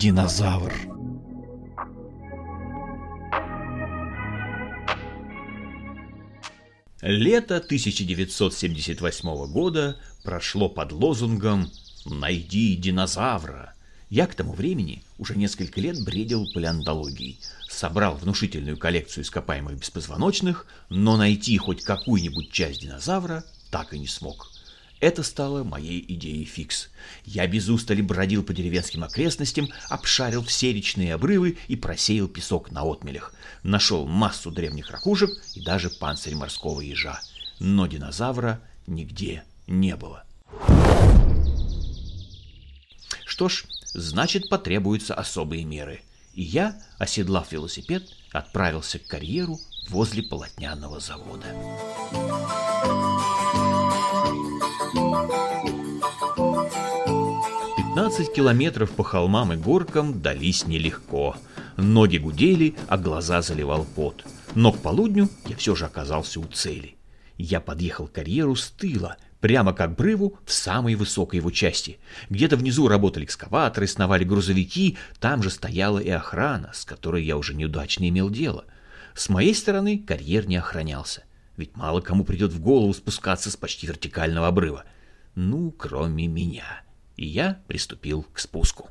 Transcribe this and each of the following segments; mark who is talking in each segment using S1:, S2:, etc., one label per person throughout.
S1: динозавр. Лето 1978 года прошло под лозунгом «Найди динозавра». Я к тому времени уже несколько лет бредил палеонтологией, собрал внушительную коллекцию ископаемых беспозвоночных, но найти хоть какую-нибудь часть динозавра так и не смог. Это стало моей идеей фикс. Я без устали бродил по деревенским окрестностям, обшарил все речные обрывы и просеял песок на отмелях. Нашел массу древних ракушек и даже панцирь морского ежа. Но динозавра нигде не было. Что ж, значит потребуются особые меры. И я, оседлав велосипед, отправился к карьеру возле полотняного завода. 15 километров по холмам и горкам дались нелегко. Ноги гудели, а глаза заливал пот. Но к полудню я все же оказался у цели. Я подъехал к карьеру с тыла, прямо к обрыву в самой высокой его части. Где-то внизу работали экскаваторы, сновали грузовики, там же стояла и охрана, с которой я уже неудачно имел дело. С моей стороны карьер не охранялся, ведь мало кому придет в голову спускаться с почти вертикального обрыва. Ну, кроме меня и я приступил к спуску.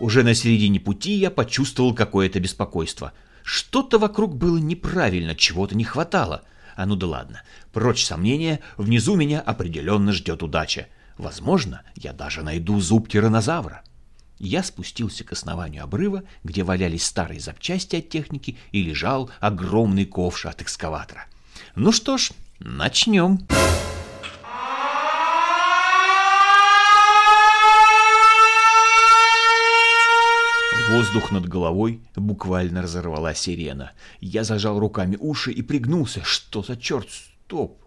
S1: Уже на середине пути я почувствовал какое-то беспокойство. Что-то вокруг было неправильно, чего-то не хватало. А ну да ладно, прочь сомнения, внизу меня определенно ждет удача. Возможно, я даже найду зуб тиранозавра. Я спустился к основанию обрыва, где валялись старые запчасти от техники и лежал огромный ковш от экскаватора. Ну что ж, начнем. Воздух над головой буквально разорвала сирена. Я зажал руками уши и пригнулся. Что за черт? Стоп!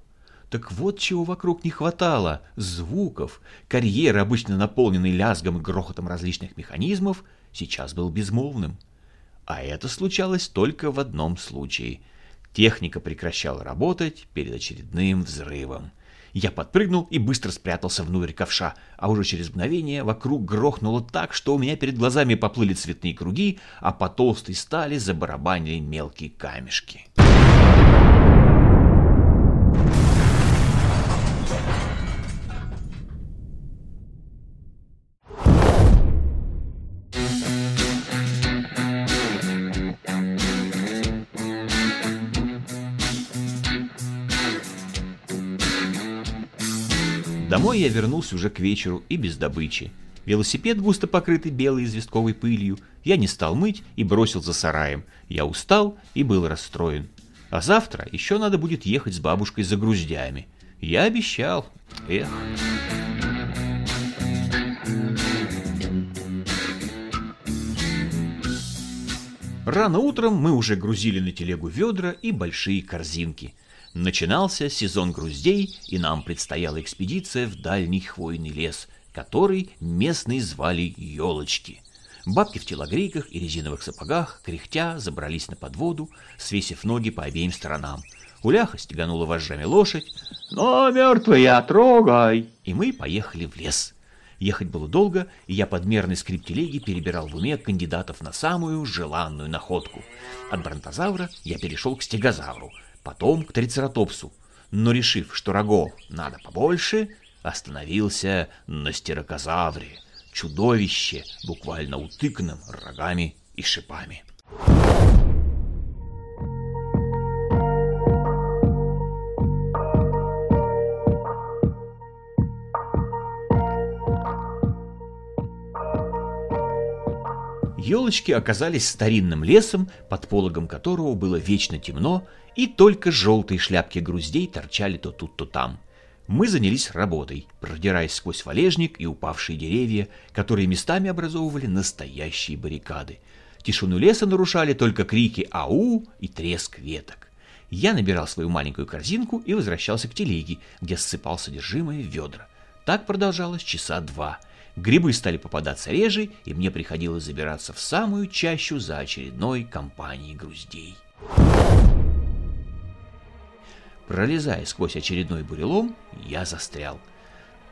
S1: Так вот чего вокруг не хватало – звуков. Карьер, обычно наполненный лязгом и грохотом различных механизмов, сейчас был безмолвным. А это случалось только в одном случае. Техника прекращала работать перед очередным взрывом. Я подпрыгнул и быстро спрятался внутрь ковша, а уже через мгновение вокруг грохнуло так, что у меня перед глазами поплыли цветные круги, а по толстой стали забарабанили мелкие камешки. Домой я вернулся уже к вечеру и без добычи. Велосипед, густо покрытый белой известковой пылью, я не стал мыть и бросил за сараем. Я устал и был расстроен. А завтра еще надо будет ехать с бабушкой за груздями. Я обещал. Эх. Рано утром мы уже грузили на телегу ведра и большие корзинки – Начинался сезон груздей, и нам предстояла экспедиция в дальний хвойный лес, который местные звали елочки. Бабки в телогрейках и резиновых сапогах, кряхтя, забрались на подводу, свесив ноги по обеим сторонам. Уляха стеганула вожжами лошадь. «Но мертвая, трогай!» И мы поехали в лес. Ехать было долго, и я под мерный скрип телеги перебирал в уме кандидатов на самую желанную находку. От бронтозавра я перешел к стегозавру — потом к трицератопсу, но решив, что рогов надо побольше, остановился на стерокозавре, чудовище, буквально утыканном рогами и шипами. Елочки оказались старинным лесом, под пологом которого было вечно темно, и только желтые шляпки груздей торчали то тут, то там. Мы занялись работой, продираясь сквозь валежник и упавшие деревья, которые местами образовывали настоящие баррикады. Тишину леса нарушали только крики «Ау!» и треск веток. Я набирал свою маленькую корзинку и возвращался к телеге, где ссыпал содержимое в ведра. Так продолжалось часа два — Грибы стали попадаться реже, и мне приходилось забираться в самую чащу за очередной компанией груздей. Пролезая сквозь очередной бурелом, я застрял.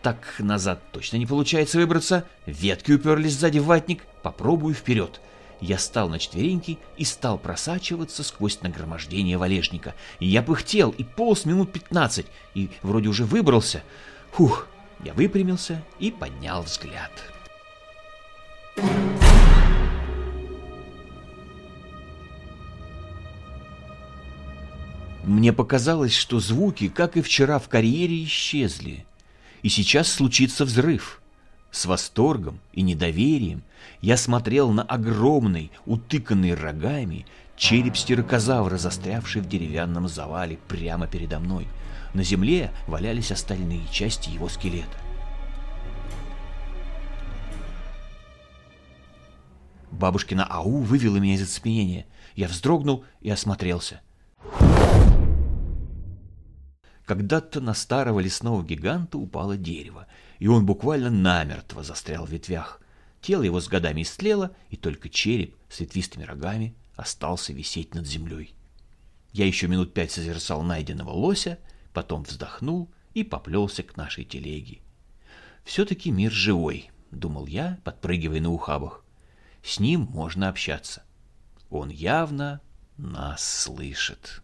S1: Так назад точно не получается выбраться. Ветки уперлись сзади в ватник. Попробую вперед. Я стал на четвереньки и стал просачиваться сквозь нагромождение валежника. Я пыхтел и полз минут пятнадцать, и вроде уже выбрался. Фух, я выпрямился и поднял взгляд. Мне показалось, что звуки, как и вчера в карьере, исчезли. И сейчас случится взрыв. С восторгом и недоверием я смотрел на огромный, утыканный рогами, череп стерокозавра, застрявший в деревянном завале прямо передо мной. На земле валялись остальные части его скелета. Бабушкина ау вывела меня из оцепенения. Я вздрогнул и осмотрелся. Когда-то на старого лесного гиганта упало дерево, и он буквально намертво застрял в ветвях. Тело его с годами истлело, и только череп с ветвистыми рогами остался висеть над землей. Я еще минут пять созерцал найденного лося, потом вздохнул и поплелся к нашей телеге. «Все-таки мир живой», — думал я, подпрыгивая на ухабах. «С ним можно общаться. Он явно нас слышит».